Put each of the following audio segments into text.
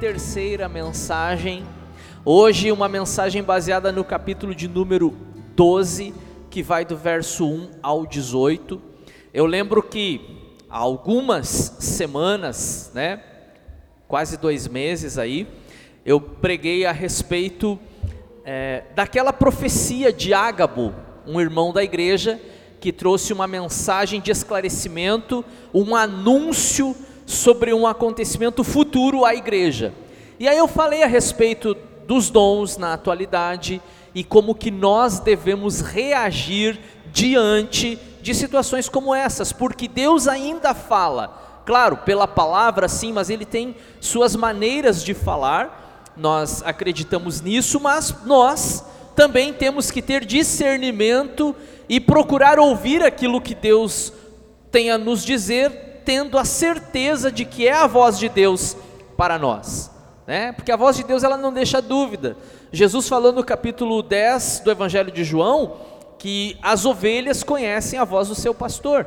terceira mensagem. Hoje, uma mensagem baseada no capítulo de número 12, que vai do verso 1 ao 18. Eu lembro que há algumas semanas, né, quase dois meses aí, eu preguei a respeito é, daquela profecia de Ágabo, um irmão da igreja, que trouxe uma mensagem de esclarecimento, um anúncio sobre um acontecimento futuro à igreja. E aí eu falei a respeito dos dons na atualidade e como que nós devemos reagir diante de situações como essas, porque Deus ainda fala, claro, pela palavra sim, mas ele tem suas maneiras de falar. Nós acreditamos nisso, mas nós também temos que ter discernimento e procurar ouvir aquilo que Deus tem a nos dizer tendo a certeza de que é a voz de Deus para nós, né? Porque a voz de Deus ela não deixa dúvida. Jesus falou no capítulo 10 do Evangelho de João que as ovelhas conhecem a voz do seu pastor.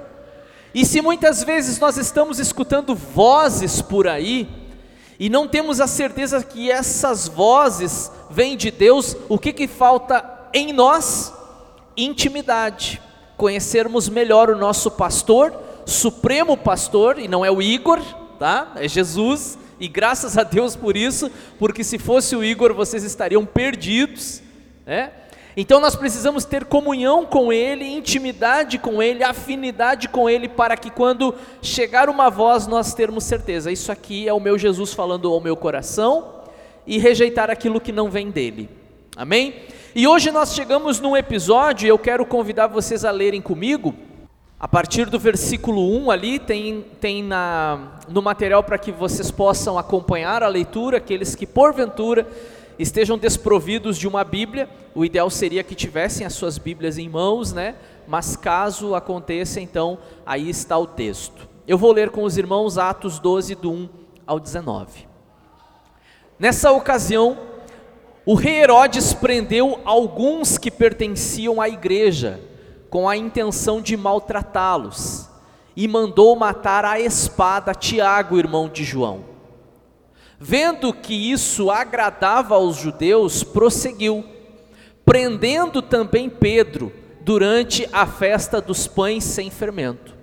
E se muitas vezes nós estamos escutando vozes por aí e não temos a certeza que essas vozes vêm de Deus, o que que falta em nós? Intimidade. Conhecermos melhor o nosso pastor supremo pastor, e não é o Igor, tá? É Jesus, e graças a Deus por isso, porque se fosse o Igor vocês estariam perdidos, né? Então nós precisamos ter comunhão com Ele, intimidade com Ele, afinidade com Ele, para que quando chegar uma voz nós termos certeza, isso aqui é o meu Jesus falando ao meu coração, e rejeitar aquilo que não vem dele. Amém? E hoje nós chegamos num episódio, eu quero convidar vocês a lerem comigo, a partir do versículo 1 ali, tem, tem na, no material para que vocês possam acompanhar a leitura, aqueles que porventura estejam desprovidos de uma Bíblia, o ideal seria que tivessem as suas Bíblias em mãos, né? Mas caso aconteça, então, aí está o texto. Eu vou ler com os irmãos Atos 12, do 1 ao 19. Nessa ocasião, o rei Herodes prendeu alguns que pertenciam à igreja, com a intenção de maltratá-los, e mandou matar a espada Tiago, irmão de João. Vendo que isso agradava aos judeus, prosseguiu, prendendo também Pedro durante a festa dos pães sem fermento.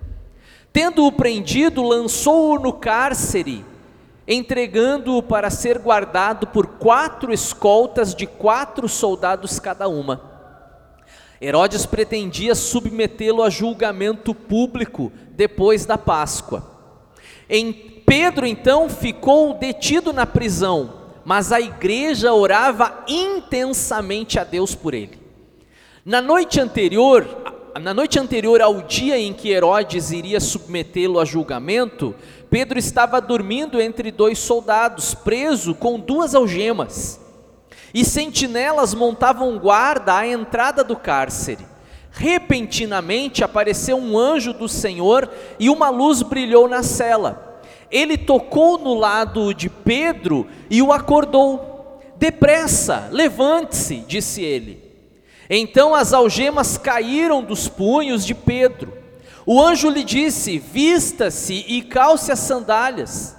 Tendo-o prendido, lançou-o no cárcere, entregando-o para ser guardado por quatro escoltas de quatro soldados cada uma Herodes pretendia submetê-lo a julgamento público depois da Páscoa. Em Pedro então ficou detido na prisão, mas a igreja orava intensamente a Deus por ele. Na noite anterior, na noite anterior ao dia em que Herodes iria submetê-lo a julgamento, Pedro estava dormindo entre dois soldados, preso com duas algemas e sentinelas montavam guarda à entrada do cárcere. Repentinamente apareceu um anjo do Senhor e uma luz brilhou na cela. Ele tocou no lado de Pedro e o acordou. Depressa, levante-se, disse ele. Então as algemas caíram dos punhos de Pedro. O anjo lhe disse: Vista-se e calce as sandálias.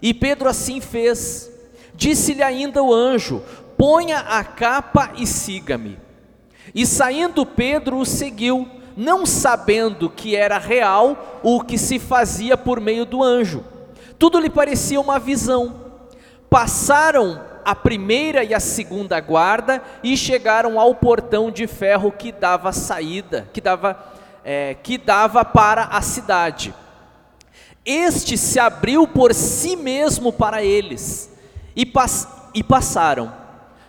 E Pedro assim fez. Disse-lhe ainda o anjo: ponha a capa e siga-me. E saindo Pedro o seguiu, não sabendo que era real o que se fazia por meio do anjo. Tudo lhe parecia uma visão. Passaram a primeira e a segunda guarda e chegaram ao portão de ferro que dava saída, que dava, é, que dava para a cidade. Este se abriu por si mesmo para eles e, pass e passaram.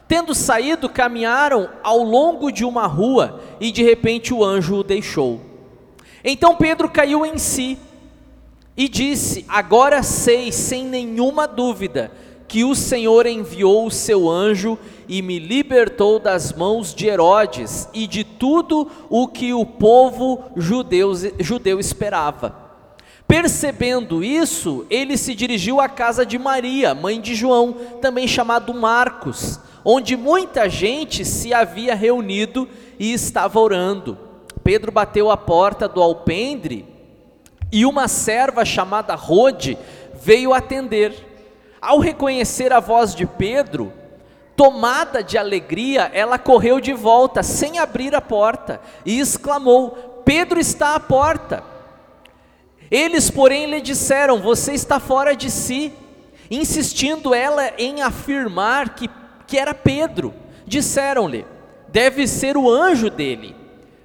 Tendo saído, caminharam ao longo de uma rua e de repente o anjo o deixou. Então Pedro caiu em si e disse: Agora sei, sem nenhuma dúvida, que o Senhor enviou o seu anjo e me libertou das mãos de Herodes e de tudo o que o povo judeu, judeu esperava. Percebendo isso, ele se dirigiu à casa de Maria, mãe de João, também chamado Marcos onde muita gente se havia reunido e estava orando. Pedro bateu a porta do alpendre e uma serva chamada Rode veio atender. ao reconhecer a voz de Pedro, tomada de alegria, ela correu de volta, sem abrir a porta, e exclamou: Pedro está à porta. Eles, porém, lhe disseram: Você está fora de si. Insistindo ela em afirmar que, que era Pedro, disseram-lhe: Deve ser o anjo dele.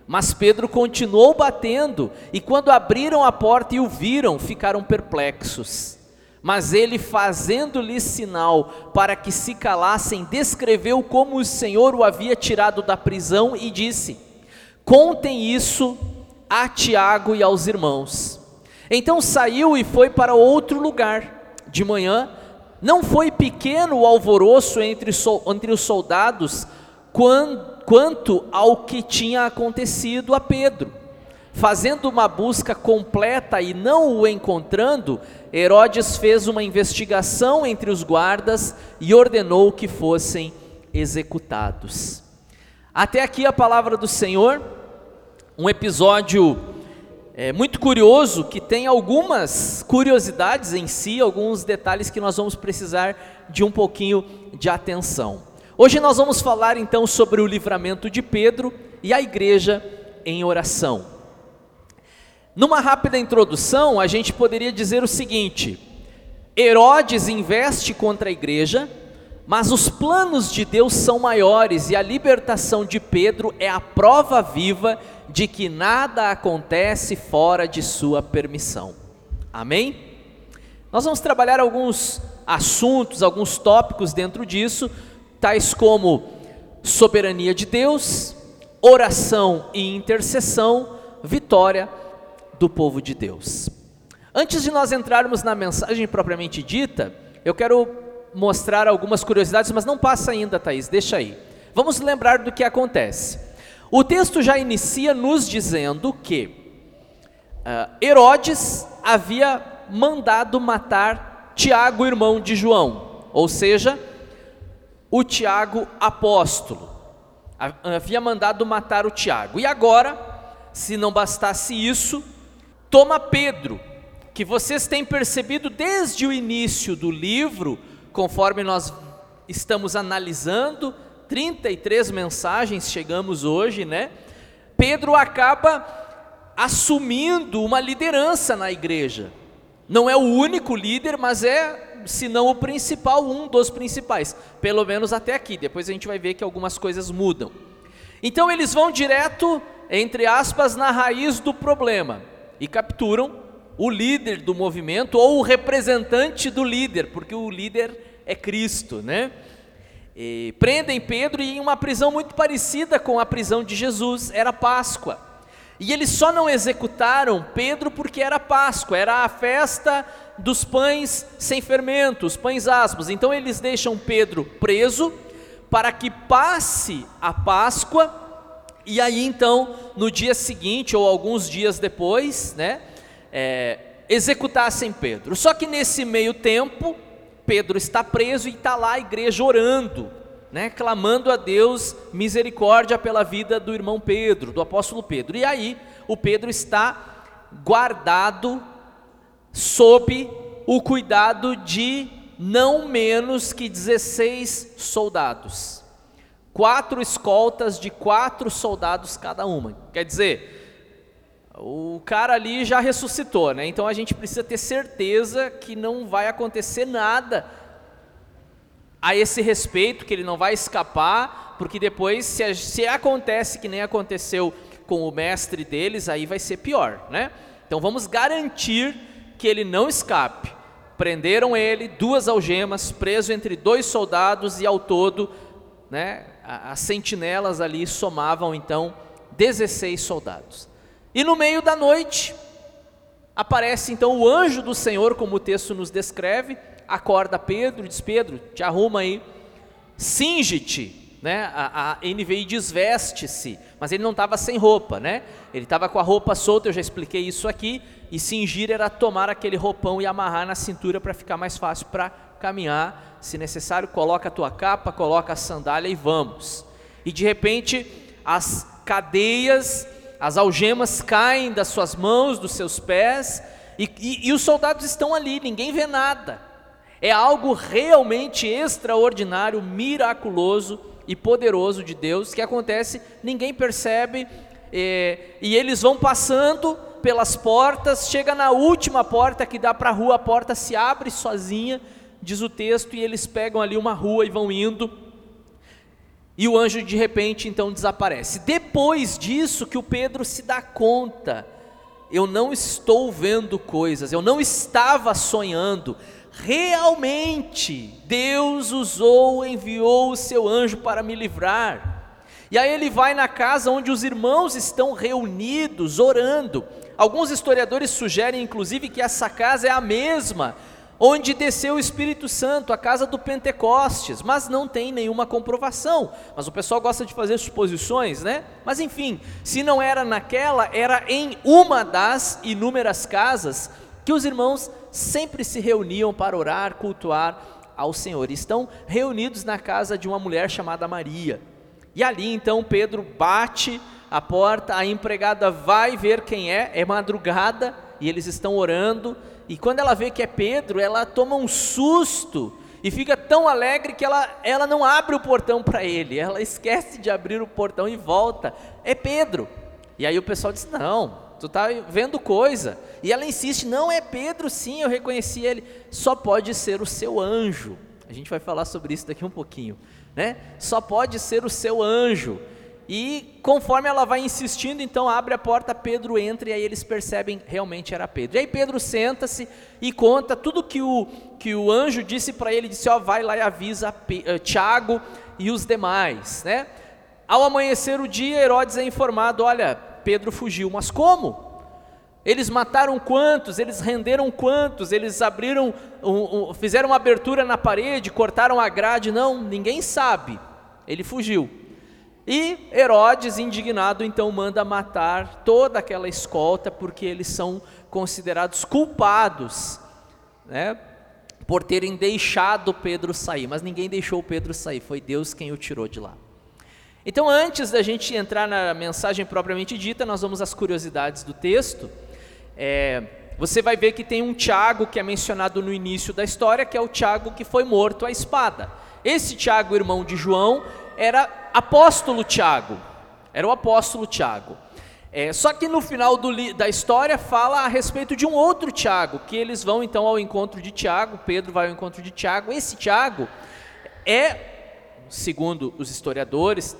Mas Pedro continuou batendo, e quando abriram a porta e o viram, ficaram perplexos. Mas ele, fazendo-lhes sinal para que se calassem, descreveu como o Senhor o havia tirado da prisão e disse: Contem isso a Tiago e aos irmãos. Então saiu e foi para outro lugar. De manhã, não foi pequeno o alvoroço entre, entre os soldados quanto ao que tinha acontecido a Pedro. Fazendo uma busca completa e não o encontrando, Herodes fez uma investigação entre os guardas e ordenou que fossem executados. Até aqui a palavra do Senhor, um episódio é, muito curioso que tem algumas curiosidades em si, alguns detalhes que nós vamos precisar de um pouquinho de atenção. Hoje nós vamos falar então sobre o livramento de Pedro e a igreja em oração. Numa rápida introdução, a gente poderia dizer o seguinte: Herodes investe contra a igreja, mas os planos de Deus são maiores e a libertação de Pedro é a prova viva de que nada acontece fora de sua permissão. Amém? Nós vamos trabalhar alguns assuntos, alguns tópicos dentro disso, tais como soberania de Deus, oração e intercessão, vitória do povo de Deus. Antes de nós entrarmos na mensagem propriamente dita, eu quero mostrar algumas curiosidades, mas não passa ainda, Thaís, deixa aí. Vamos lembrar do que acontece. O texto já inicia nos dizendo que uh, Herodes havia mandado matar Tiago, irmão de João, ou seja, o Tiago apóstolo. Havia mandado matar o Tiago. E agora, se não bastasse isso, toma Pedro, que vocês têm percebido desde o início do livro, conforme nós estamos analisando, 33 mensagens chegamos hoje, né? Pedro acaba assumindo uma liderança na igreja. Não é o único líder, mas é, se não o principal, um dos principais, pelo menos até aqui. Depois a gente vai ver que algumas coisas mudam. Então eles vão direto, entre aspas, na raiz do problema e capturam o líder do movimento ou o representante do líder, porque o líder é Cristo, né? E prendem Pedro em uma prisão muito parecida com a prisão de Jesus, era Páscoa. E eles só não executaram Pedro porque era Páscoa, era a festa dos pães sem fermento, os pães asmos. Então eles deixam Pedro preso para que passe a Páscoa e aí então, no dia seguinte ou alguns dias depois, né, é, executassem Pedro. Só que nesse meio tempo, Pedro está preso e está lá a igreja orando, né, clamando a Deus misericórdia pela vida do irmão Pedro, do apóstolo Pedro. E aí, o Pedro está guardado sob o cuidado de não menos que 16 soldados quatro escoltas de quatro soldados cada uma. Quer dizer, o cara ali já ressuscitou, né? Então a gente precisa ter certeza que não vai acontecer nada a esse respeito, que ele não vai escapar, porque depois, se, se acontece que nem aconteceu com o mestre deles, aí vai ser pior, né? Então vamos garantir que ele não escape. Prenderam ele, duas algemas, preso entre dois soldados e ao todo, né, as sentinelas ali somavam então 16 soldados. E no meio da noite, aparece então o anjo do Senhor, como o texto nos descreve, acorda Pedro, diz: Pedro, te arruma aí, cinge-te. Né? A, a NVI diz veste-se, mas ele não estava sem roupa, né? Ele estava com a roupa solta, eu já expliquei isso aqui, e cingir era tomar aquele roupão e amarrar na cintura para ficar mais fácil para caminhar, se necessário, coloca a tua capa, coloca a sandália e vamos. E de repente, as cadeias, as algemas caem das suas mãos, dos seus pés, e, e, e os soldados estão ali, ninguém vê nada. É algo realmente extraordinário, miraculoso e poderoso de Deus que acontece, ninguém percebe, é, e eles vão passando pelas portas, chega na última porta que dá para a rua, a porta se abre sozinha, diz o texto, e eles pegam ali uma rua e vão indo, e o anjo de repente então desaparece. Depois disso que o Pedro se dá conta, eu não estou vendo coisas, eu não estava sonhando, realmente Deus usou, enviou o seu anjo para me livrar. E aí ele vai na casa onde os irmãos estão reunidos, orando. Alguns historiadores sugerem, inclusive, que essa casa é a mesma onde desceu o Espírito Santo, a casa do Pentecostes, mas não tem nenhuma comprovação. Mas o pessoal gosta de fazer suposições, né? Mas enfim, se não era naquela, era em uma das inúmeras casas que os irmãos sempre se reuniam para orar, cultuar ao Senhor. Estão reunidos na casa de uma mulher chamada Maria. E ali então Pedro bate a porta, a empregada vai ver quem é, é madrugada e eles estão orando. E quando ela vê que é Pedro, ela toma um susto e fica tão alegre que ela, ela não abre o portão para ele, ela esquece de abrir o portão e volta. É Pedro. E aí o pessoal diz: Não, tu está vendo coisa. E ela insiste: Não, é Pedro, sim, eu reconheci ele. Só pode ser o seu anjo. A gente vai falar sobre isso daqui um pouquinho né? Só pode ser o seu anjo. E conforme ela vai insistindo, então abre a porta, Pedro entra e aí eles percebem realmente era Pedro. E aí Pedro senta-se e conta tudo que o, que o anjo disse para ele, disse, ó, vai lá e avisa uh, Tiago e os demais, né? Ao amanhecer o dia, Herodes é informado, olha, Pedro fugiu, mas como? Eles mataram quantos? Eles renderam quantos? Eles abriram, um, um, fizeram uma abertura na parede, cortaram a grade? Não, ninguém sabe. Ele fugiu. E Herodes, indignado, então manda matar toda aquela escolta, porque eles são considerados culpados, né, por terem deixado Pedro sair. Mas ninguém deixou Pedro sair, foi Deus quem o tirou de lá. Então, antes da gente entrar na mensagem propriamente dita, nós vamos às curiosidades do texto. É, você vai ver que tem um Tiago que é mencionado no início da história, que é o Tiago que foi morto à espada. Esse Tiago, irmão de João, era apóstolo Tiago, era o apóstolo Tiago. É, só que no final do, da história fala a respeito de um outro Tiago, que eles vão então ao encontro de Tiago, Pedro vai ao encontro de Tiago. Esse Tiago é, segundo os historiadores,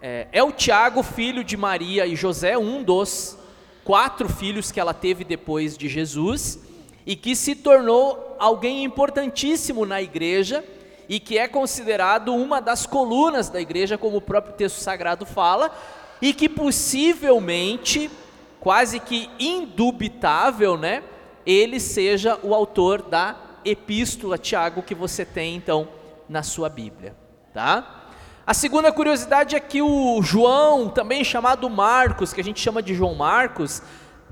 é, é o Tiago, filho de Maria e José, um dos quatro filhos que ela teve depois de Jesus e que se tornou alguém importantíssimo na igreja e que é considerado uma das colunas da igreja, como o próprio texto sagrado fala, e que possivelmente, quase que indubitável, né, ele seja o autor da epístola Tiago que você tem então na sua Bíblia, tá? A segunda curiosidade é que o João, também chamado Marcos, que a gente chama de João Marcos,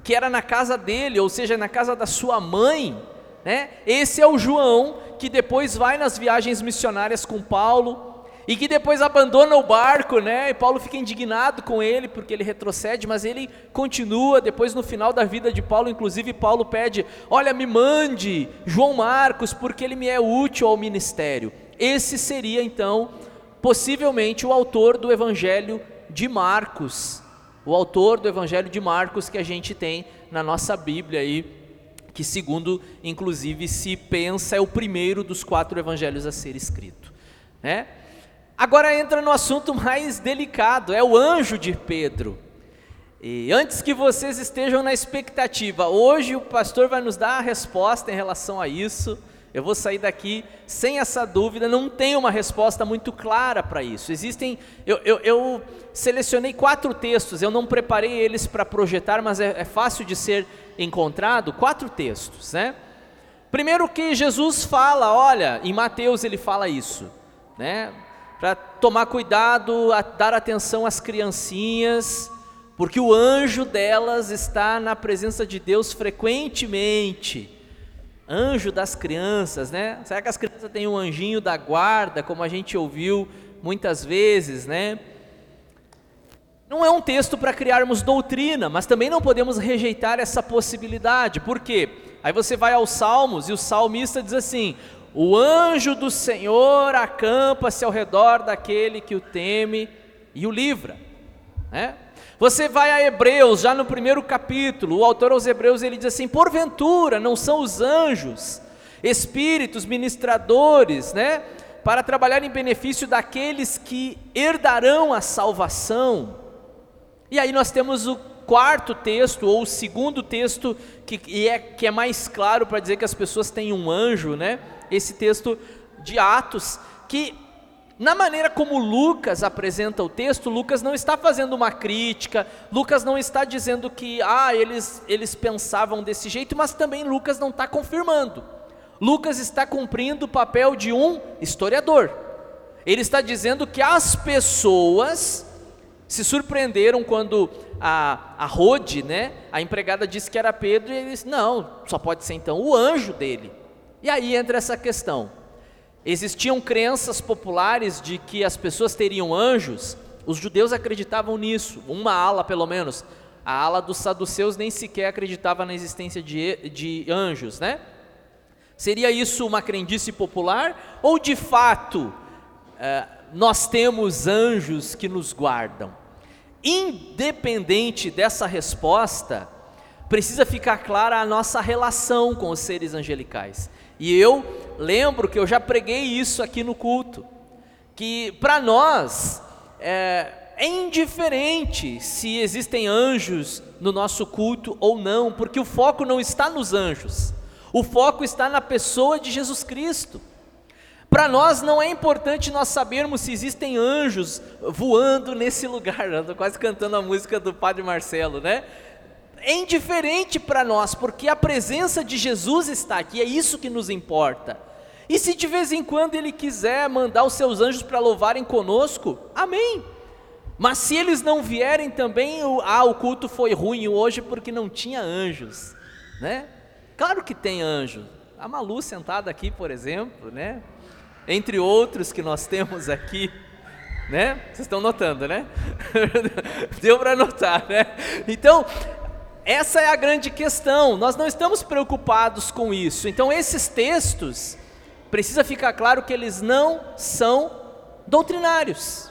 que era na casa dele, ou seja, na casa da sua mãe, né? Esse é o João que depois vai nas viagens missionárias com Paulo e que depois abandona o barco, né? E Paulo fica indignado com ele porque ele retrocede, mas ele continua. Depois, no final da vida de Paulo, inclusive, Paulo pede: Olha, me mande João Marcos, porque ele me é útil ao ministério. Esse seria então possivelmente o autor do Evangelho de Marcos, o autor do Evangelho de Marcos que a gente tem na nossa Bíblia aí, que segundo inclusive se pensa é o primeiro dos quatro evangelhos a ser escrito, né? Agora entra no assunto mais delicado, é o anjo de Pedro. E antes que vocês estejam na expectativa, hoje o pastor vai nos dar a resposta em relação a isso. Eu vou sair daqui sem essa dúvida, não tem uma resposta muito clara para isso. Existem, eu, eu, eu, selecionei quatro textos, eu não preparei eles para projetar, mas é, é, fácil de ser encontrado. Quatro textos, né? Primeiro que Jesus fala, olha, em Mateus ele fala isso, né? Para tomar cuidado, a dar atenção às criancinhas, porque o anjo delas está na presença de Deus frequentemente anjo das crianças, né? Será que as crianças têm um anjinho da guarda, como a gente ouviu muitas vezes, né? Não é um texto para criarmos doutrina, mas também não podemos rejeitar essa possibilidade. Por quê? Aí você vai aos Salmos e o salmista diz assim: O anjo do Senhor acampa-se ao redor daquele que o teme e o livra. Né? Você vai a Hebreus, já no primeiro capítulo, o autor aos Hebreus ele diz assim: porventura não são os anjos, espíritos, ministradores, né? Para trabalhar em benefício daqueles que herdarão a salvação. E aí nós temos o quarto texto, ou o segundo texto, que é, que é mais claro para dizer que as pessoas têm um anjo, né? Esse texto de Atos, que na maneira como Lucas apresenta o texto, Lucas não está fazendo uma crítica, Lucas não está dizendo que ah, eles, eles pensavam desse jeito, mas também Lucas não está confirmando. Lucas está cumprindo o papel de um historiador. Ele está dizendo que as pessoas se surpreenderam quando a, a Rode, né, a empregada disse que era Pedro, e ele disse: não, só pode ser então o anjo dele. E aí entra essa questão. Existiam crenças populares de que as pessoas teriam anjos, os judeus acreditavam nisso, uma ala pelo menos. A ala dos saduceus nem sequer acreditava na existência de, de anjos, né? Seria isso uma crendice popular? Ou de fato eh, nós temos anjos que nos guardam? Independente dessa resposta, precisa ficar clara a nossa relação com os seres angelicais. E eu lembro que eu já preguei isso aqui no culto, que para nós é, é indiferente se existem anjos no nosso culto ou não, porque o foco não está nos anjos, o foco está na pessoa de Jesus Cristo. Para nós não é importante nós sabermos se existem anjos voando nesse lugar. Eu estou quase cantando a música do Padre Marcelo, né? É indiferente para nós, porque a presença de Jesus está aqui, é isso que nos importa. E se de vez em quando Ele quiser mandar os seus anjos para louvarem conosco, amém. Mas se eles não vierem também, ah, o culto foi ruim hoje porque não tinha anjos, né? Claro que tem anjo. A Malu sentada aqui, por exemplo, né? Entre outros que nós temos aqui, né? Vocês estão notando, né? Deu para notar, né? Então, essa é a grande questão. Nós não estamos preocupados com isso. Então, esses textos, precisa ficar claro que eles não são doutrinários.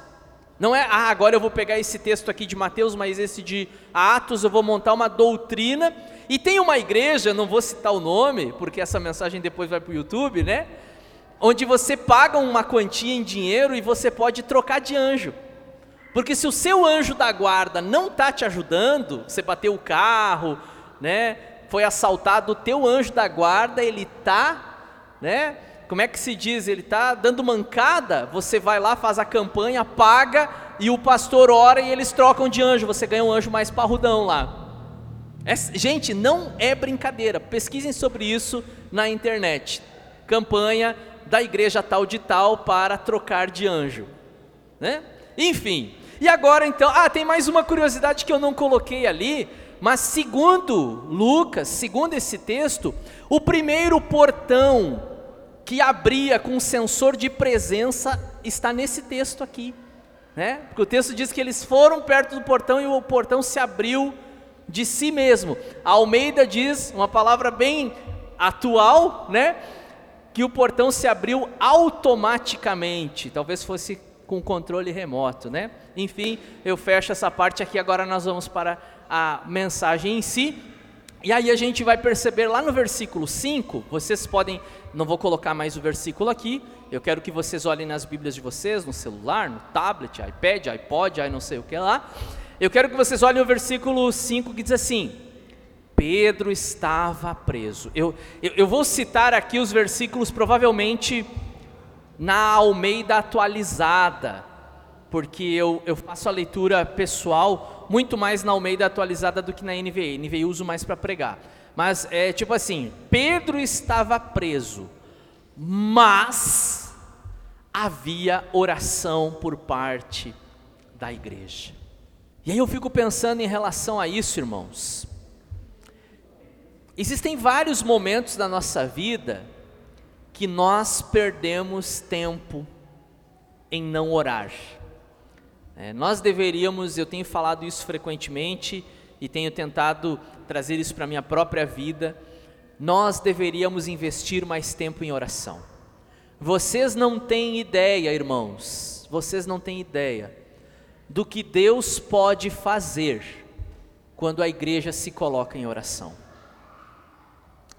Não é, ah, agora eu vou pegar esse texto aqui de Mateus, mas esse de Atos, eu vou montar uma doutrina. E tem uma igreja, não vou citar o nome, porque essa mensagem depois vai para o YouTube, né? Onde você paga uma quantia em dinheiro e você pode trocar de anjo. Porque se o seu anjo da guarda não está te ajudando, você bateu o carro, né? Foi assaltado, o teu anjo da guarda, ele está, né? Como é que se diz? Ele está dando mancada, você vai lá, faz a campanha, paga, e o pastor ora e eles trocam de anjo, você ganha um anjo mais parrudão lá. É, gente, não é brincadeira, pesquisem sobre isso na internet. Campanha da igreja tal de tal para trocar de anjo. Né? Enfim, e agora então, ah, tem mais uma curiosidade que eu não coloquei ali, mas segundo Lucas, segundo esse texto, o primeiro portão que abria com sensor de presença está nesse texto aqui, né? Porque o texto diz que eles foram perto do portão e o portão se abriu de si mesmo. A Almeida diz, uma palavra bem atual, né? Que o portão se abriu automaticamente. Talvez fosse com controle remoto, né? Enfim, eu fecho essa parte aqui, agora nós vamos para a mensagem em si. E aí a gente vai perceber lá no versículo 5, vocês podem, não vou colocar mais o versículo aqui, eu quero que vocês olhem nas Bíblias de vocês, no celular, no tablet, iPad, iPod, aí não sei o que lá. Eu quero que vocês olhem o versículo 5 que diz assim: Pedro estava preso. Eu, eu, eu vou citar aqui os versículos provavelmente na Almeida atualizada, porque eu, eu faço a leitura pessoal muito mais na Almeida atualizada do que na NVI. NVI uso mais para pregar. Mas é tipo assim: Pedro estava preso, mas havia oração por parte da igreja. E aí eu fico pensando em relação a isso, irmãos. Existem vários momentos da nossa vida que nós perdemos tempo em não orar. É, nós deveríamos, eu tenho falado isso frequentemente e tenho tentado trazer isso para a minha própria vida, nós deveríamos investir mais tempo em oração. Vocês não têm ideia, irmãos, vocês não têm ideia do que Deus pode fazer quando a igreja se coloca em oração.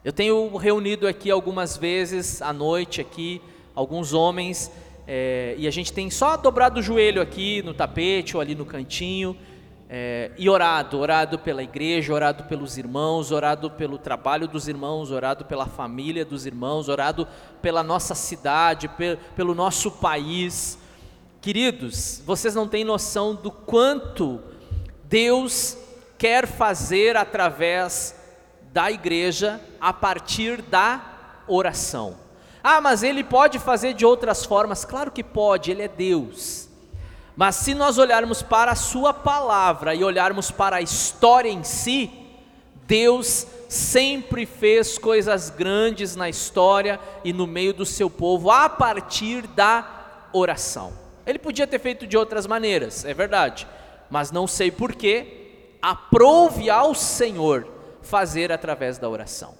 Eu tenho reunido aqui algumas vezes à noite aqui alguns homens é, e a gente tem só dobrado o joelho aqui no tapete ou ali no cantinho é, e orado, orado pela igreja, orado pelos irmãos, orado pelo trabalho dos irmãos, orado pela família dos irmãos, orado pela nossa cidade, pe pelo nosso país. Queridos, vocês não têm noção do quanto Deus quer fazer através da igreja a partir da oração. Ah, mas ele pode fazer de outras formas? Claro que pode, ele é Deus. Mas se nós olharmos para a Sua palavra e olharmos para a história em si, Deus sempre fez coisas grandes na história e no meio do seu povo a partir da oração. Ele podia ter feito de outras maneiras, é verdade, mas não sei porquê, aprove ao Senhor fazer através da oração.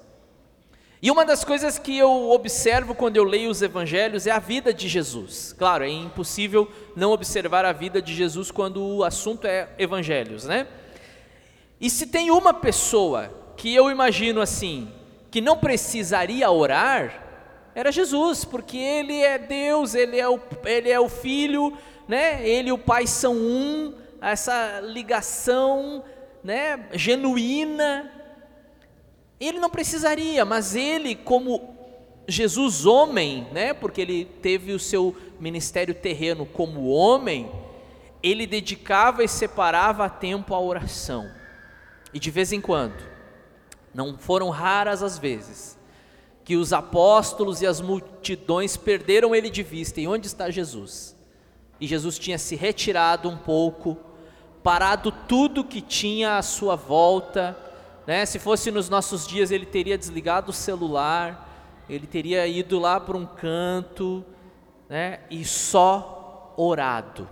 E uma das coisas que eu observo quando eu leio os evangelhos é a vida de Jesus. Claro, é impossível não observar a vida de Jesus quando o assunto é evangelhos, né? E se tem uma pessoa que eu imagino assim, que não precisaria orar, era Jesus, porque ele é Deus, ele é o, ele é o Filho, né? Ele e o Pai são um, essa ligação, né, genuína, ele não precisaria, mas ele, como Jesus homem, né, porque ele teve o seu ministério terreno como homem, ele dedicava e separava tempo à oração. E de vez em quando, não foram raras as vezes, que os apóstolos e as multidões perderam ele de vista. E onde está Jesus? E Jesus tinha se retirado um pouco, parado tudo que tinha à sua volta, né? Se fosse nos nossos dias, ele teria desligado o celular, ele teria ido lá para um canto né? e só orado.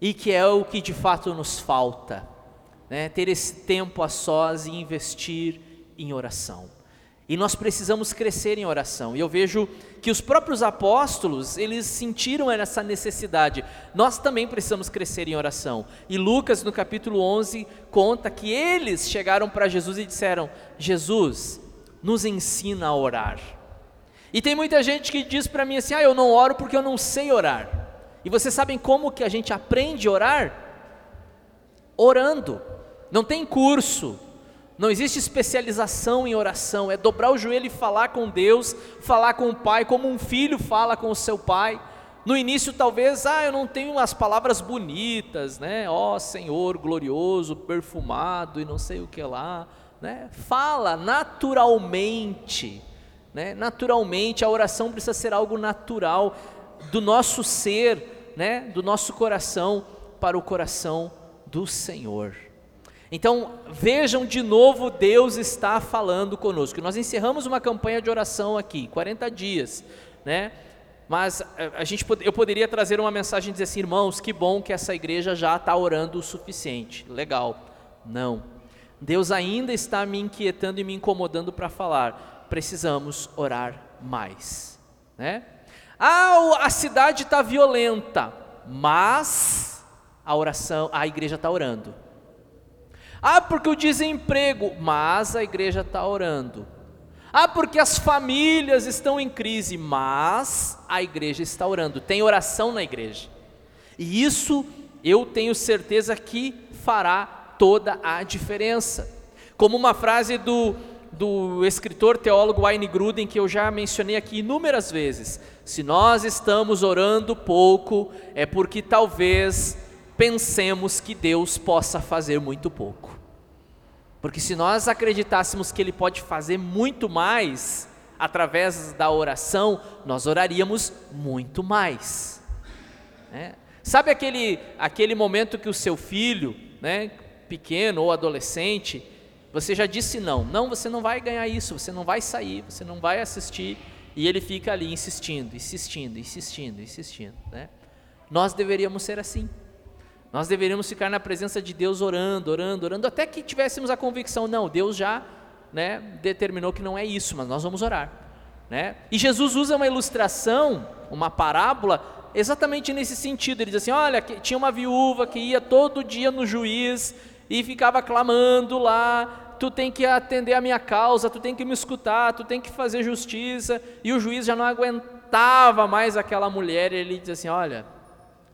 E que é o que de fato nos falta, né? ter esse tempo a sós e investir em oração. E nós precisamos crescer em oração. E eu vejo que os próprios apóstolos, eles sentiram essa necessidade. Nós também precisamos crescer em oração. E Lucas, no capítulo 11, conta que eles chegaram para Jesus e disseram: Jesus, nos ensina a orar. E tem muita gente que diz para mim assim: ah, eu não oro porque eu não sei orar. E vocês sabem como que a gente aprende a orar? Orando. Não tem curso, não existe especialização em oração, é dobrar o joelho e falar com Deus, falar com o Pai, como um filho fala com o seu pai. No início, talvez, ah, eu não tenho as palavras bonitas, né? Ó oh, Senhor glorioso, perfumado e não sei o que lá, né? Fala naturalmente, né? Naturalmente, a oração precisa ser algo natural do nosso ser, né? Do nosso coração para o coração do Senhor. Então, vejam de novo, Deus está falando conosco. Nós encerramos uma campanha de oração aqui, 40 dias, né? Mas eh, a gente, eu poderia trazer uma mensagem e dizer assim, irmãos, que bom que essa igreja já está orando o suficiente. Legal. Não. Deus ainda está me inquietando e me incomodando para falar. Precisamos orar mais, né? Ah, a cidade está violenta, mas a oração, a igreja está orando. Ah, porque o desemprego, mas a igreja está orando. Ah, porque as famílias estão em crise, mas a igreja está orando. Tem oração na igreja. E isso eu tenho certeza que fará toda a diferença. Como uma frase do, do escritor teólogo Wayne Gruden, que eu já mencionei aqui inúmeras vezes: se nós estamos orando pouco, é porque talvez pensemos que Deus possa fazer muito pouco. Porque se nós acreditássemos que Ele pode fazer muito mais através da oração, nós oraríamos muito mais. Né? Sabe aquele, aquele momento que o seu filho, né, pequeno ou adolescente, você já disse não, não, você não vai ganhar isso, você não vai sair, você não vai assistir, e ele fica ali insistindo, insistindo, insistindo, insistindo. Né? Nós deveríamos ser assim. Nós deveríamos ficar na presença de Deus orando, orando, orando, até que tivéssemos a convicção, não, Deus já né, determinou que não é isso, mas nós vamos orar. Né? E Jesus usa uma ilustração, uma parábola, exatamente nesse sentido. Ele diz assim: olha, tinha uma viúva que ia todo dia no juiz e ficava clamando lá: tu tem que atender a minha causa, tu tem que me escutar, tu tem que fazer justiça. E o juiz já não aguentava mais aquela mulher, e ele diz assim: olha,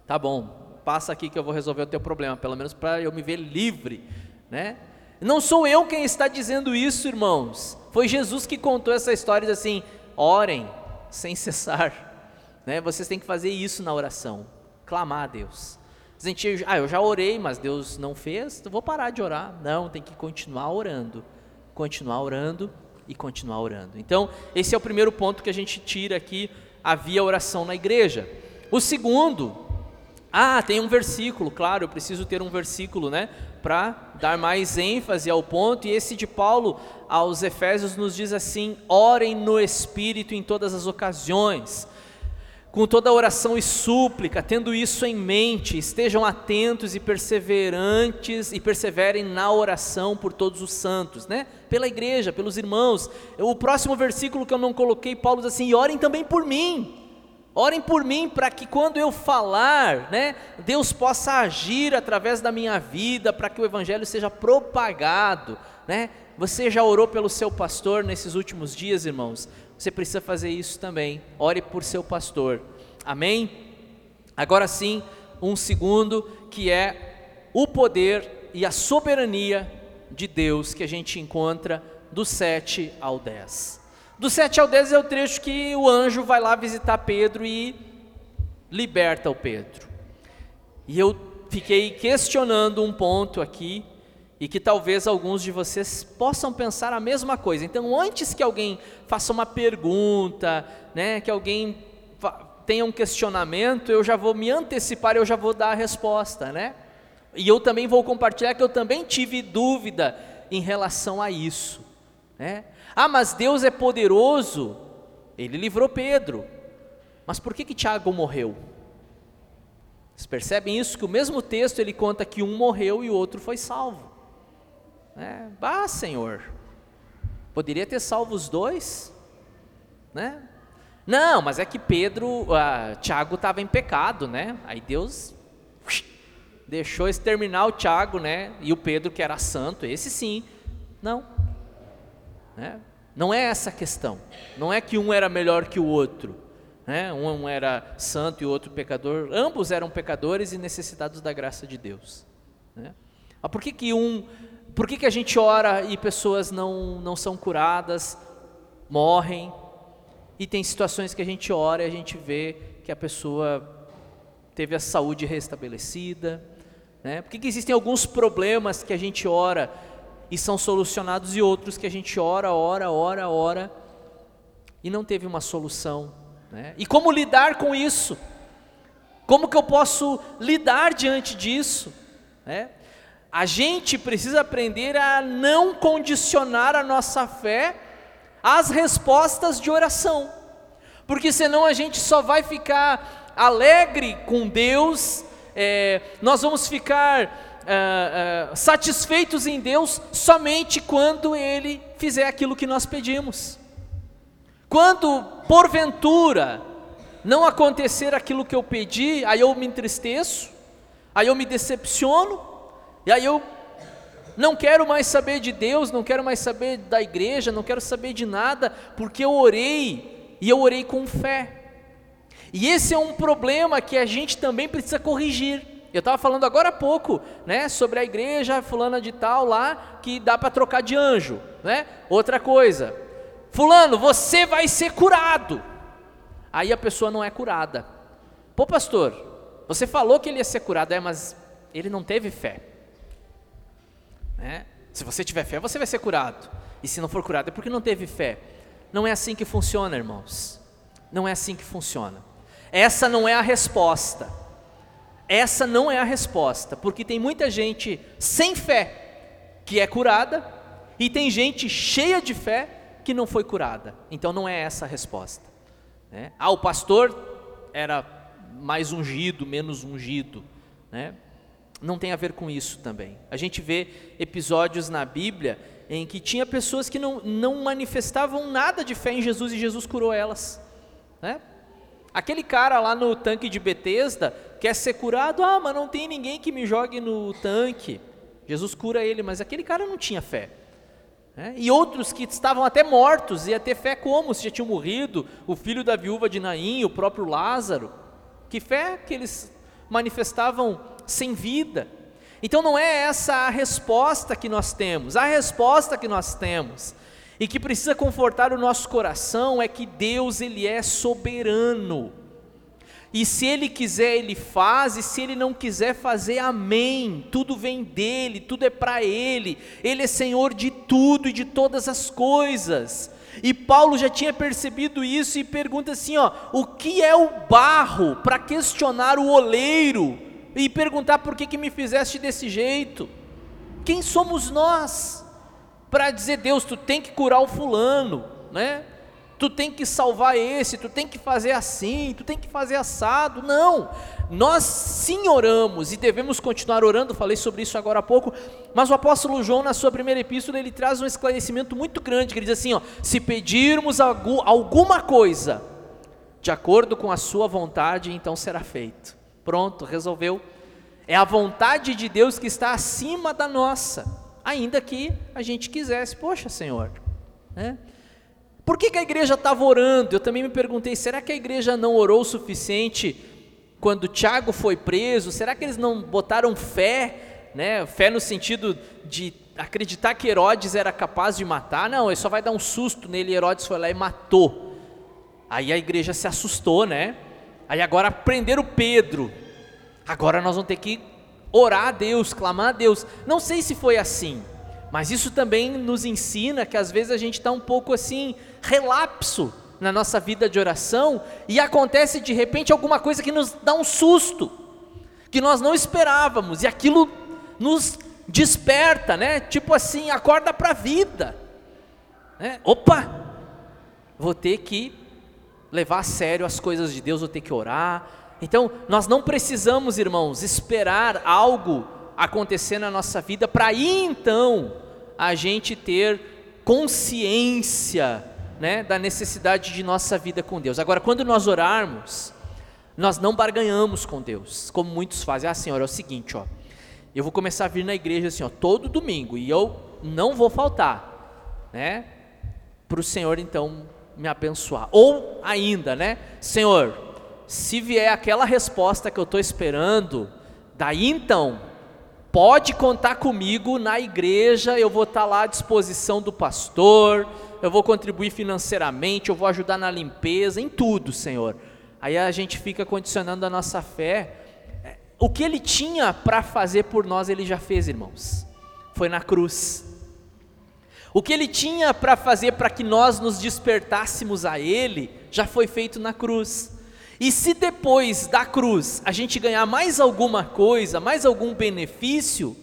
tá bom, passa aqui que eu vou resolver o teu problema, pelo menos para eu me ver livre, né? Não sou eu quem está dizendo isso, irmãos. Foi Jesus que contou essa história assim: orem sem cessar. Né? Vocês têm que fazer isso na oração, clamar a Deus. A gente, ah, eu já orei, mas Deus não fez, eu vou parar de orar. Não, tem que continuar orando, continuar orando e continuar orando. Então, esse é o primeiro ponto que a gente tira aqui, havia oração na igreja. O segundo, ah, tem um versículo, claro, eu preciso ter um versículo, né, para dar mais ênfase ao ponto, e esse de Paulo aos Efésios nos diz assim: orem no Espírito em todas as ocasiões com toda oração e súplica, tendo isso em mente, estejam atentos e perseverantes e perseverem na oração por todos os santos, né? Pela igreja, pelos irmãos. O próximo versículo que eu não coloquei, Paulo diz assim: e orem também por mim. Orem por mim para que quando eu falar, né, Deus possa agir através da minha vida, para que o evangelho seja propagado, né? Você já orou pelo seu pastor nesses últimos dias, irmãos? você precisa fazer isso também. Ore por seu pastor. Amém? Agora sim, um segundo que é o poder e a soberania de Deus que a gente encontra do 7 ao 10. Do 7 ao 10 é o trecho que o anjo vai lá visitar Pedro e liberta o Pedro. E eu fiquei questionando um ponto aqui e que talvez alguns de vocês possam pensar a mesma coisa. Então, antes que alguém faça uma pergunta, né, que alguém tenha um questionamento, eu já vou me antecipar, eu já vou dar a resposta, né? E eu também vou compartilhar que eu também tive dúvida em relação a isso, né? Ah, mas Deus é poderoso. Ele livrou Pedro. Mas por que que Tiago morreu? Vocês percebem isso que o mesmo texto ele conta que um morreu e o outro foi salvo. É, bah, Senhor, poderia ter salvo os dois, né? Não, mas é que Pedro, ah, Tiago estava em pecado, né? Aí Deus deixou exterminar o Tiago, né? E o Pedro que era santo, esse sim, não. Né? Não é essa a questão. Não é que um era melhor que o outro. Né? Um era santo e outro pecador. Ambos eram pecadores e necessitados da graça de Deus. Né? Mas por que, que um por que, que a gente ora e pessoas não, não são curadas, morrem? E tem situações que a gente ora e a gente vê que a pessoa teve a saúde restabelecida. Né? Por que, que existem alguns problemas que a gente ora e são solucionados e outros que a gente ora, ora, ora, ora e não teve uma solução? Né? E como lidar com isso? Como que eu posso lidar diante disso? Né? A gente precisa aprender a não condicionar a nossa fé às respostas de oração, porque senão a gente só vai ficar alegre com Deus, é, nós vamos ficar é, é, satisfeitos em Deus somente quando Ele fizer aquilo que nós pedimos. Quando, porventura, não acontecer aquilo que eu pedi, aí eu me entristeço, aí eu me decepciono, e aí eu não quero mais saber de Deus, não quero mais saber da igreja, não quero saber de nada, porque eu orei e eu orei com fé. E esse é um problema que a gente também precisa corrigir. Eu estava falando agora há pouco, né, sobre a igreja fulana de tal lá que dá para trocar de anjo, né? Outra coisa, fulano, você vai ser curado. Aí a pessoa não é curada. Pô, pastor, você falou que ele ia ser curado, é, mas ele não teve fé. Né? Se você tiver fé, você vai ser curado. E se não for curado, é porque não teve fé. Não é assim que funciona, irmãos. Não é assim que funciona. Essa não é a resposta. Essa não é a resposta, porque tem muita gente sem fé que é curada e tem gente cheia de fé que não foi curada. Então não é essa a resposta. Né? Ah, o pastor era mais ungido, menos ungido. Né? não tem a ver com isso também. A gente vê episódios na Bíblia em que tinha pessoas que não, não manifestavam nada de fé em Jesus e Jesus curou elas. Né? Aquele cara lá no tanque de Betesda quer ser curado, ah, mas não tem ninguém que me jogue no tanque. Jesus cura ele, mas aquele cara não tinha fé. Né? E outros que estavam até mortos, ia ter fé como? Se já tinham morrido, o filho da viúva de Naim, o próprio Lázaro. Que fé que eles manifestavam sem vida. Então não é essa a resposta que nós temos. A resposta que nós temos e que precisa confortar o nosso coração é que Deus ele é soberano. E se ele quiser, ele faz, e se ele não quiser fazer, amém. Tudo vem dele, tudo é para ele. Ele é Senhor de tudo e de todas as coisas. E Paulo já tinha percebido isso e pergunta assim, ó: "O que é o barro para questionar o oleiro e perguntar por que que me fizeste desse jeito? Quem somos nós para dizer Deus, tu tem que curar o fulano, né? tu tem que salvar esse, tu tem que fazer assim, tu tem que fazer assado. Não, nós sim oramos e devemos continuar orando, falei sobre isso agora há pouco, mas o apóstolo João, na sua primeira epístola, ele traz um esclarecimento muito grande, que ele diz assim: ó, se pedirmos alguma coisa, de acordo com a sua vontade, então será feito. Pronto, resolveu. É a vontade de Deus que está acima da nossa, ainda que a gente quisesse, poxa Senhor, né? Por que, que a igreja estava orando? Eu também me perguntei, será que a igreja não orou o suficiente quando Tiago foi preso? Será que eles não botaram fé, né? Fé no sentido de acreditar que Herodes era capaz de matar? Não, ele só vai dar um susto nele, Herodes foi lá e matou. Aí a igreja se assustou, né? Aí agora prenderam Pedro. Agora nós vamos ter que orar a Deus, clamar a Deus. Não sei se foi assim. Mas isso também nos ensina que às vezes a gente está um pouco assim, relapso na nossa vida de oração e acontece de repente alguma coisa que nos dá um susto, que nós não esperávamos e aquilo nos desperta, né? Tipo assim, acorda para a vida. Né? Opa, vou ter que levar a sério as coisas de Deus, vou ter que orar. Então, nós não precisamos, irmãos, esperar algo acontecer na nossa vida para aí então a gente ter consciência né, da necessidade de nossa vida com Deus. Agora, quando nós orarmos, nós não barganhamos com Deus, como muitos fazem. Ah, Senhor, é o seguinte, ó, eu vou começar a vir na igreja assim, ó, todo domingo e eu não vou faltar, né? Para o Senhor então me abençoar. Ou ainda, né? Senhor, se vier aquela resposta que eu estou esperando, daí então Pode contar comigo na igreja, eu vou estar lá à disposição do pastor, eu vou contribuir financeiramente, eu vou ajudar na limpeza, em tudo, Senhor. Aí a gente fica condicionando a nossa fé. O que ele tinha para fazer por nós, ele já fez, irmãos. Foi na cruz. O que ele tinha para fazer para que nós nos despertássemos a ele, já foi feito na cruz. E se depois da cruz a gente ganhar mais alguma coisa, mais algum benefício,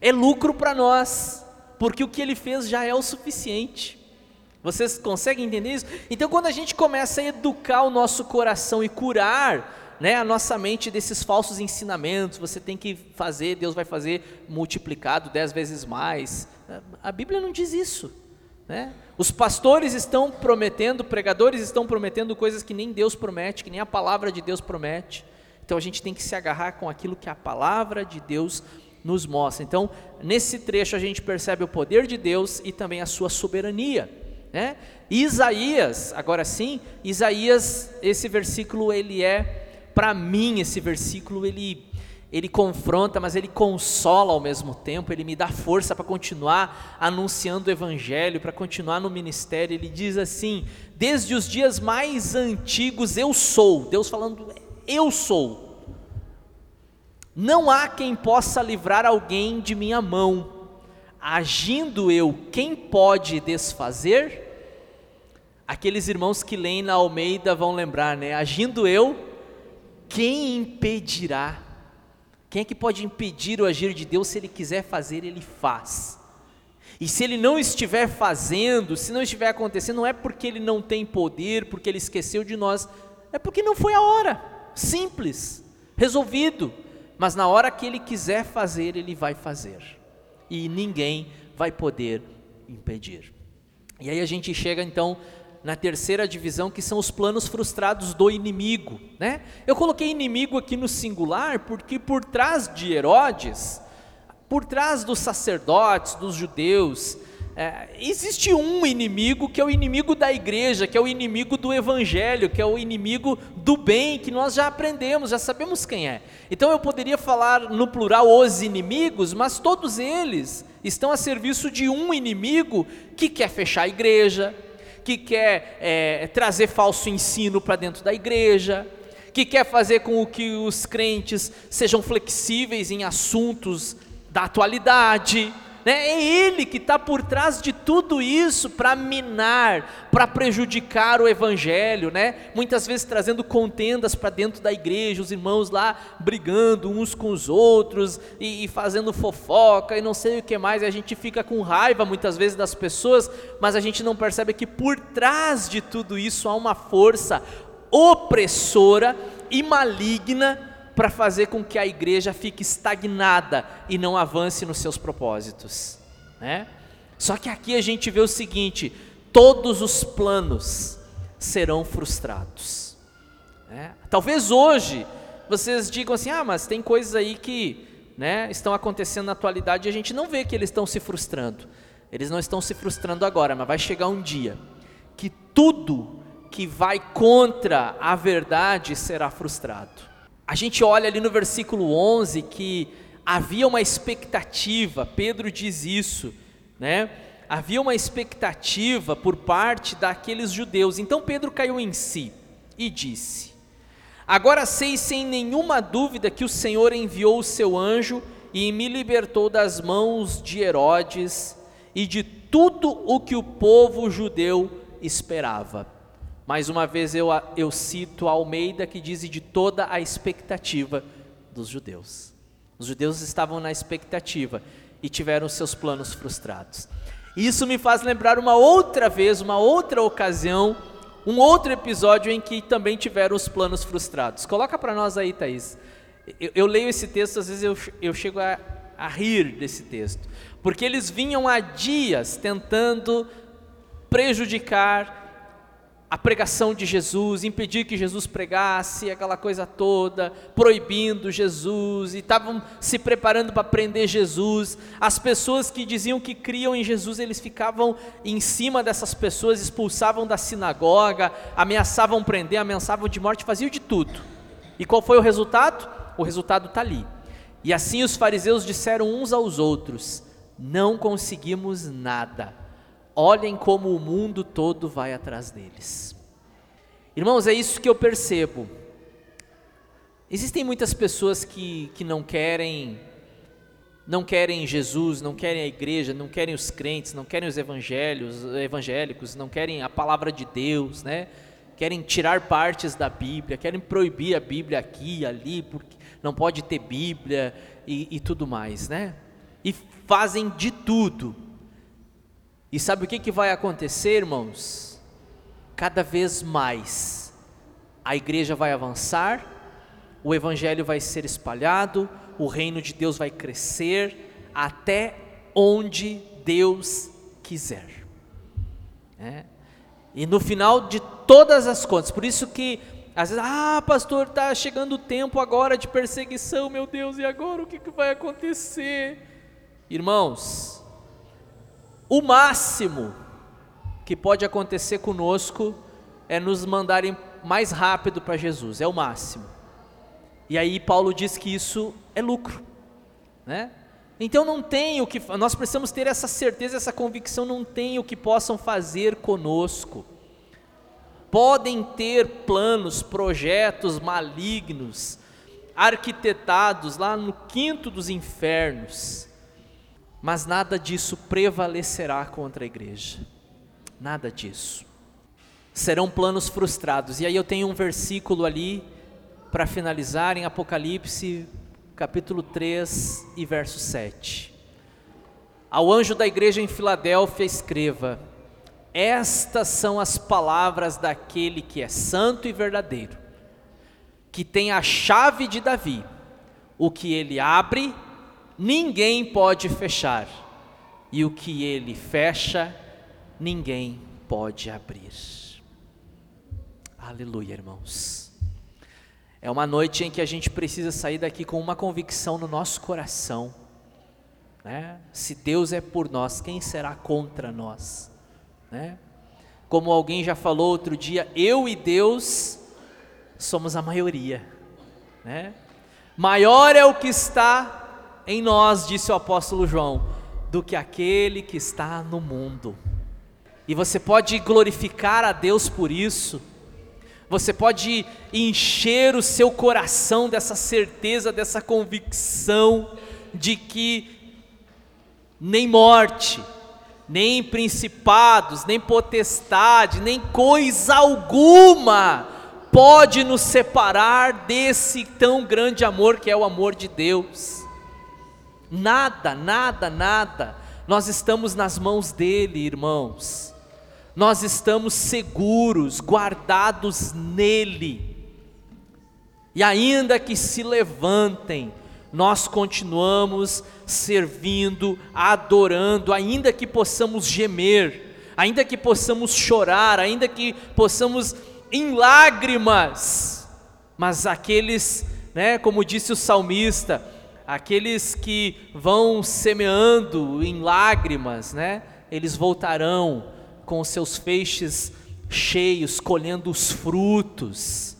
é lucro para nós, porque o que ele fez já é o suficiente. Vocês conseguem entender isso? Então, quando a gente começa a educar o nosso coração e curar né, a nossa mente desses falsos ensinamentos, você tem que fazer, Deus vai fazer multiplicado dez vezes mais. A Bíblia não diz isso. Né? Os pastores estão prometendo, pregadores estão prometendo coisas que nem Deus promete, que nem a palavra de Deus promete. Então a gente tem que se agarrar com aquilo que a palavra de Deus nos mostra. Então, nesse trecho a gente percebe o poder de Deus e também a sua soberania. Né? Isaías, agora sim, Isaías, esse versículo ele é, para mim, esse versículo ele ele confronta, mas ele consola ao mesmo tempo, ele me dá força para continuar anunciando o evangelho, para continuar no ministério. Ele diz assim: Desde os dias mais antigos eu sou, Deus falando, eu sou. Não há quem possa livrar alguém de minha mão. Agindo eu, quem pode desfazer? Aqueles irmãos que leem na Almeida vão lembrar, né? Agindo eu, quem impedirá? Quem é que pode impedir o agir de Deus se ele quiser fazer, ele faz. E se ele não estiver fazendo, se não estiver acontecendo, não é porque ele não tem poder, porque ele esqueceu de nós, é porque não foi a hora. Simples, resolvido. mas na hora que ele quiser fazer, ele vai fazer. E ninguém vai poder impedir. E aí a gente chega então na terceira divisão, que são os planos frustrados do inimigo, né? Eu coloquei inimigo aqui no singular porque por trás de Herodes, por trás dos sacerdotes, dos judeus, é, existe um inimigo que é o inimigo da igreja, que é o inimigo do evangelho, que é o inimigo do bem, que nós já aprendemos, já sabemos quem é. Então eu poderia falar no plural os inimigos, mas todos eles estão a serviço de um inimigo que quer fechar a igreja, que quer é, trazer falso ensino para dentro da igreja, que quer fazer com que os crentes sejam flexíveis em assuntos da atualidade né? É Ele que está por trás de tudo isso para minar, para prejudicar o Evangelho, né? muitas vezes trazendo contendas para dentro da igreja, os irmãos lá brigando uns com os outros e, e fazendo fofoca e não sei o que mais, e a gente fica com raiva muitas vezes das pessoas, mas a gente não percebe que por trás de tudo isso há uma força opressora e maligna para fazer com que a igreja fique estagnada e não avance nos seus propósitos. Né? Só que aqui a gente vê o seguinte: todos os planos serão frustrados. Né? Talvez hoje vocês digam assim: ah, mas tem coisas aí que né, estão acontecendo na atualidade e a gente não vê que eles estão se frustrando. Eles não estão se frustrando agora, mas vai chegar um dia que tudo que vai contra a verdade será frustrado. A gente olha ali no versículo 11 que havia uma expectativa, Pedro diz isso, né? Havia uma expectativa por parte daqueles judeus. Então Pedro caiu em si e disse: Agora sei sem nenhuma dúvida que o Senhor enviou o seu anjo e me libertou das mãos de Herodes e de tudo o que o povo judeu esperava. Mais uma vez eu, eu cito Almeida que diz de toda a expectativa dos judeus. Os judeus estavam na expectativa e tiveram seus planos frustrados. Isso me faz lembrar uma outra vez, uma outra ocasião, um outro episódio em que também tiveram os planos frustrados. Coloca para nós aí, Thaís. Eu, eu, leio esse texto, às vezes eu, eu chego a, a rir desse texto, porque eles vinham há dias tentando prejudicar a pregação de Jesus, impedir que Jesus pregasse, aquela coisa toda, proibindo Jesus, e estavam se preparando para prender Jesus. As pessoas que diziam que criam em Jesus, eles ficavam em cima dessas pessoas, expulsavam da sinagoga, ameaçavam prender, ameaçavam de morte, faziam de tudo. E qual foi o resultado? O resultado está ali. E assim os fariseus disseram uns aos outros: Não conseguimos nada olhem como o mundo todo vai atrás deles. Irmãos, é isso que eu percebo. Existem muitas pessoas que, que não querem não querem Jesus, não querem a igreja, não querem os crentes, não querem os evangelhos, evangélicos, não querem a palavra de Deus, né? Querem tirar partes da Bíblia, querem proibir a Bíblia aqui ali, porque não pode ter Bíblia e, e tudo mais, né? E fazem de tudo e sabe o que, que vai acontecer, irmãos? Cada vez mais a igreja vai avançar, o evangelho vai ser espalhado, o reino de Deus vai crescer até onde Deus quiser. É. E no final de todas as contas, por isso que às vezes, ah, pastor, está chegando o tempo agora de perseguição, meu Deus, e agora o que, que vai acontecer? Irmãos, o máximo que pode acontecer conosco é nos mandarem mais rápido para Jesus, é o máximo. E aí Paulo diz que isso é lucro, né? Então não tem o que nós precisamos ter essa certeza, essa convicção, não tem o que possam fazer conosco. Podem ter planos, projetos malignos, arquitetados lá no quinto dos infernos, mas nada disso prevalecerá contra a igreja. Nada disso. Serão planos frustrados. E aí eu tenho um versículo ali para finalizar em Apocalipse, capítulo 3 e verso 7. Ao anjo da igreja em Filadélfia escreva: Estas são as palavras daquele que é santo e verdadeiro, que tem a chave de Davi O que ele abre, ninguém pode fechar, e o que ele fecha, ninguém pode abrir. Aleluia, irmãos. É uma noite em que a gente precisa sair daqui com uma convicção no nosso coração. Né? Se Deus é por nós, quem será contra nós? Né? Como alguém já falou outro dia, eu e Deus somos a maioria. Né? Maior é o que está em nós, disse o apóstolo João, do que aquele que está no mundo. E você pode glorificar a Deus por isso. Você pode encher o seu coração dessa certeza, dessa convicção de que nem morte, nem principados, nem potestade, nem coisa alguma pode nos separar desse tão grande amor que é o amor de Deus. Nada, nada, nada. Nós estamos nas mãos dele, irmãos. Nós estamos seguros, guardados nele. E ainda que se levantem, nós continuamos servindo, adorando, ainda que possamos gemer, ainda que possamos chorar, ainda que possamos em lágrimas, mas aqueles, né, como disse o salmista, aqueles que vão semeando em lágrimas, né, eles voltarão com seus feixes cheios, colhendo os frutos.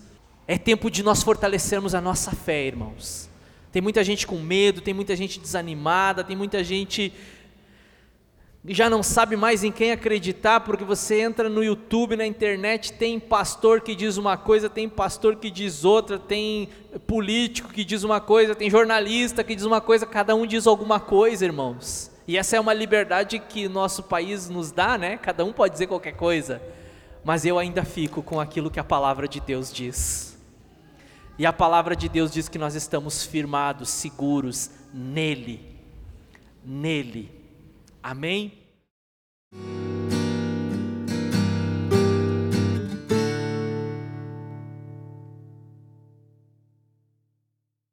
É tempo de nós fortalecermos a nossa fé, irmãos. Tem muita gente com medo, tem muita gente desanimada, tem muita gente já não sabe mais em quem acreditar, porque você entra no YouTube, na internet, tem pastor que diz uma coisa, tem pastor que diz outra, tem político que diz uma coisa, tem jornalista que diz uma coisa, cada um diz alguma coisa, irmãos. E essa é uma liberdade que nosso país nos dá, né? Cada um pode dizer qualquer coisa, mas eu ainda fico com aquilo que a palavra de Deus diz. E a palavra de Deus diz que nós estamos firmados, seguros nele. Nele. Amém?